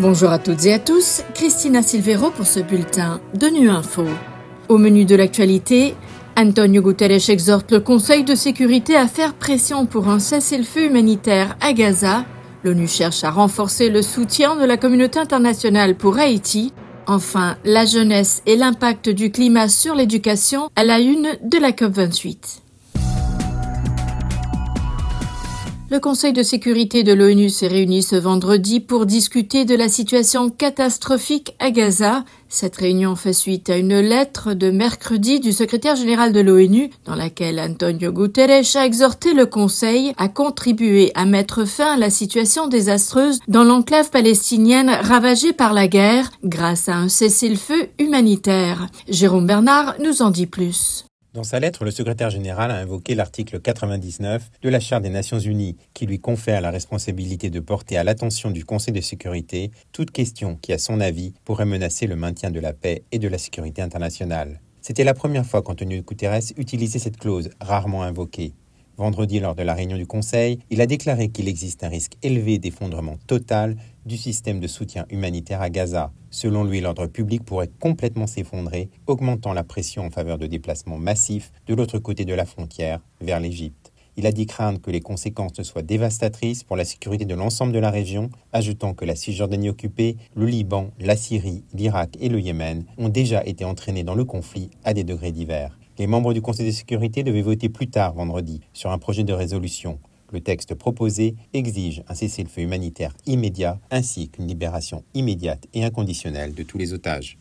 Bonjour à toutes et à tous, Christina Silvero pour ce bulletin de Nu Info. Au menu de l'actualité, Antonio Guterres exhorte le Conseil de sécurité à faire pression pour un cessez-le-feu humanitaire à Gaza. L'ONU cherche à renforcer le soutien de la communauté internationale pour Haïti. Enfin, la jeunesse et l'impact du climat sur l'éducation à la une de la COP28. Le Conseil de sécurité de l'ONU s'est réuni ce vendredi pour discuter de la situation catastrophique à Gaza. Cette réunion fait suite à une lettre de mercredi du secrétaire général de l'ONU dans laquelle Antonio Guterres a exhorté le Conseil à contribuer à mettre fin à la situation désastreuse dans l'enclave palestinienne ravagée par la guerre grâce à un cessez-le-feu humanitaire. Jérôme Bernard nous en dit plus. Dans sa lettre, le secrétaire général a invoqué l'article 99 de la Charte des Nations Unies, qui lui confère la responsabilité de porter à l'attention du Conseil de sécurité toute question qui, à son avis, pourrait menacer le maintien de la paix et de la sécurité internationale. C'était la première fois qu'Antonio Guterres utilisait cette clause, rarement invoquée. Vendredi, lors de la réunion du Conseil, il a déclaré qu'il existe un risque élevé d'effondrement total du système de soutien humanitaire à Gaza. Selon lui, l'ordre public pourrait complètement s'effondrer, augmentant la pression en faveur de déplacements massifs de l'autre côté de la frontière, vers l'Égypte. Il a dit craindre que les conséquences soient dévastatrices pour la sécurité de l'ensemble de la région, ajoutant que la Cisjordanie occupée, le Liban, la Syrie, l'Irak et le Yémen ont déjà été entraînés dans le conflit à des degrés divers. Les membres du Conseil de sécurité devaient voter plus tard vendredi sur un projet de résolution. Le texte proposé exige un cessez-le-feu humanitaire immédiat ainsi qu'une libération immédiate et inconditionnelle de tous les otages.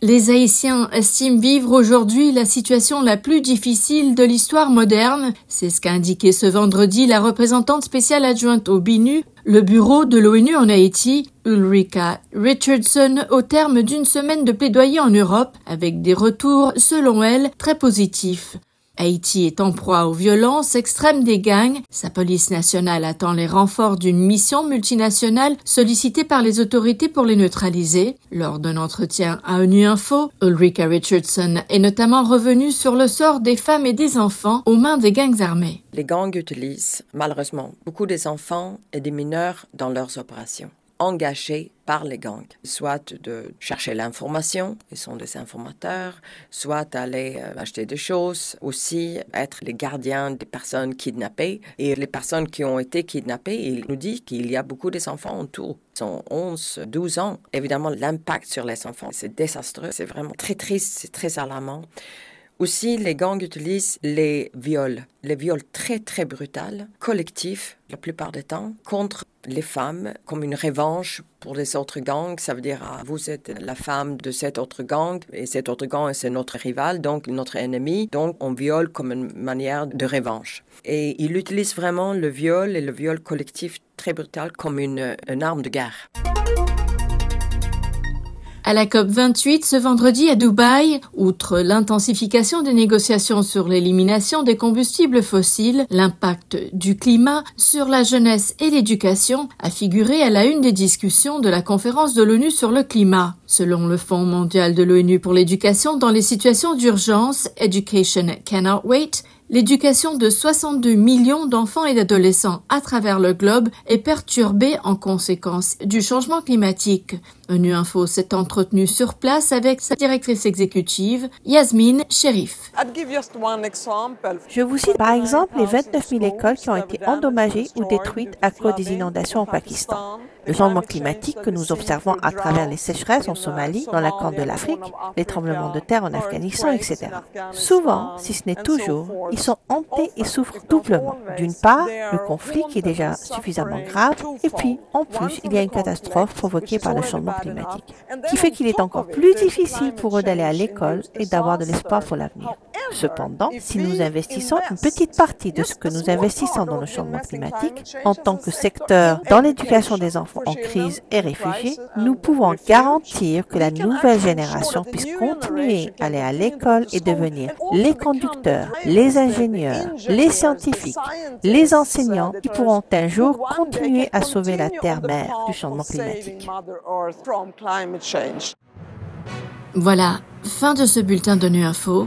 Les Haïtiens estiment vivre aujourd'hui la situation la plus difficile de l'histoire moderne. C'est ce qu'a indiqué ce vendredi la représentante spéciale adjointe au BINU, le bureau de l'ONU en Haïti, Ulrika Richardson, au terme d'une semaine de plaidoyer en Europe, avec des retours, selon elle, très positifs. Haïti est en proie aux violences extrêmes des gangs. Sa police nationale attend les renforts d'une mission multinationale sollicitée par les autorités pour les neutraliser. Lors d'un entretien à ONU Info, Ulrika Richardson est notamment revenue sur le sort des femmes et des enfants aux mains des gangs armés. Les gangs utilisent malheureusement beaucoup des enfants et des mineurs dans leurs opérations engagés par les gangs, soit de chercher l'information, ils sont des informateurs, soit aller euh, acheter des choses, aussi être les gardiens des personnes kidnappées. Et les personnes qui ont été kidnappées, ils nous disent qu'il y a beaucoup des enfants autour. Ils sont 11, 12 ans. Évidemment, l'impact sur les enfants, c'est désastreux, c'est vraiment très triste, c'est très alarmant. Aussi, les gangs utilisent les viols, les viols très très brutaux, collectifs la plupart du temps, contre les femmes comme une revanche pour les autres gangs. Ça veut dire, ah, vous êtes la femme de cet autre gang et cet autre gang c'est notre rival, donc notre ennemi. Donc on viole comme une manière de revanche. Et il utilise vraiment le viol et le viol collectif très brutal comme une, une arme de guerre. À la COP28 ce vendredi à Dubaï, outre l'intensification des négociations sur l'élimination des combustibles fossiles, l'impact du climat sur la jeunesse et l'éducation a figuré à la une des discussions de la conférence de l'ONU sur le climat. Selon le Fonds mondial de l'ONU pour l'éducation dans les situations d'urgence, Education Cannot Wait, L'éducation de 62 millions d'enfants et d'adolescents à travers le globe est perturbée en conséquence du changement climatique. ONU Info s'est entretenu sur place avec sa directrice exécutive, Yasmine Sherif. Je vous cite par exemple les 29 000 écoles qui ont été endommagées ou détruites à cause des inondations au Pakistan le changement climatique que nous observons à travers les sécheresses en Somalie, dans la Corne de l'Afrique, les tremblements de terre en Afghanistan, etc. Souvent, si ce n'est toujours, ils sont hantés et souffrent doublement. D'une part, le conflit qui est déjà suffisamment grave, et puis, en plus, il y a une catastrophe provoquée par le changement climatique, qui fait qu'il est encore plus difficile pour eux d'aller à l'école et d'avoir de l'espoir pour l'avenir. Cependant, si nous investissons une petite partie de ce que nous investissons dans le changement climatique en tant que secteur dans l'éducation des enfants en crise et réfugiés, nous pouvons garantir que la nouvelle génération puisse continuer à aller à l'école et devenir les conducteurs, les ingénieurs, les scientifiques, les enseignants qui pourront un jour continuer à sauver la terre-mère du changement climatique. Voilà, fin de ce bulletin de Nu Info.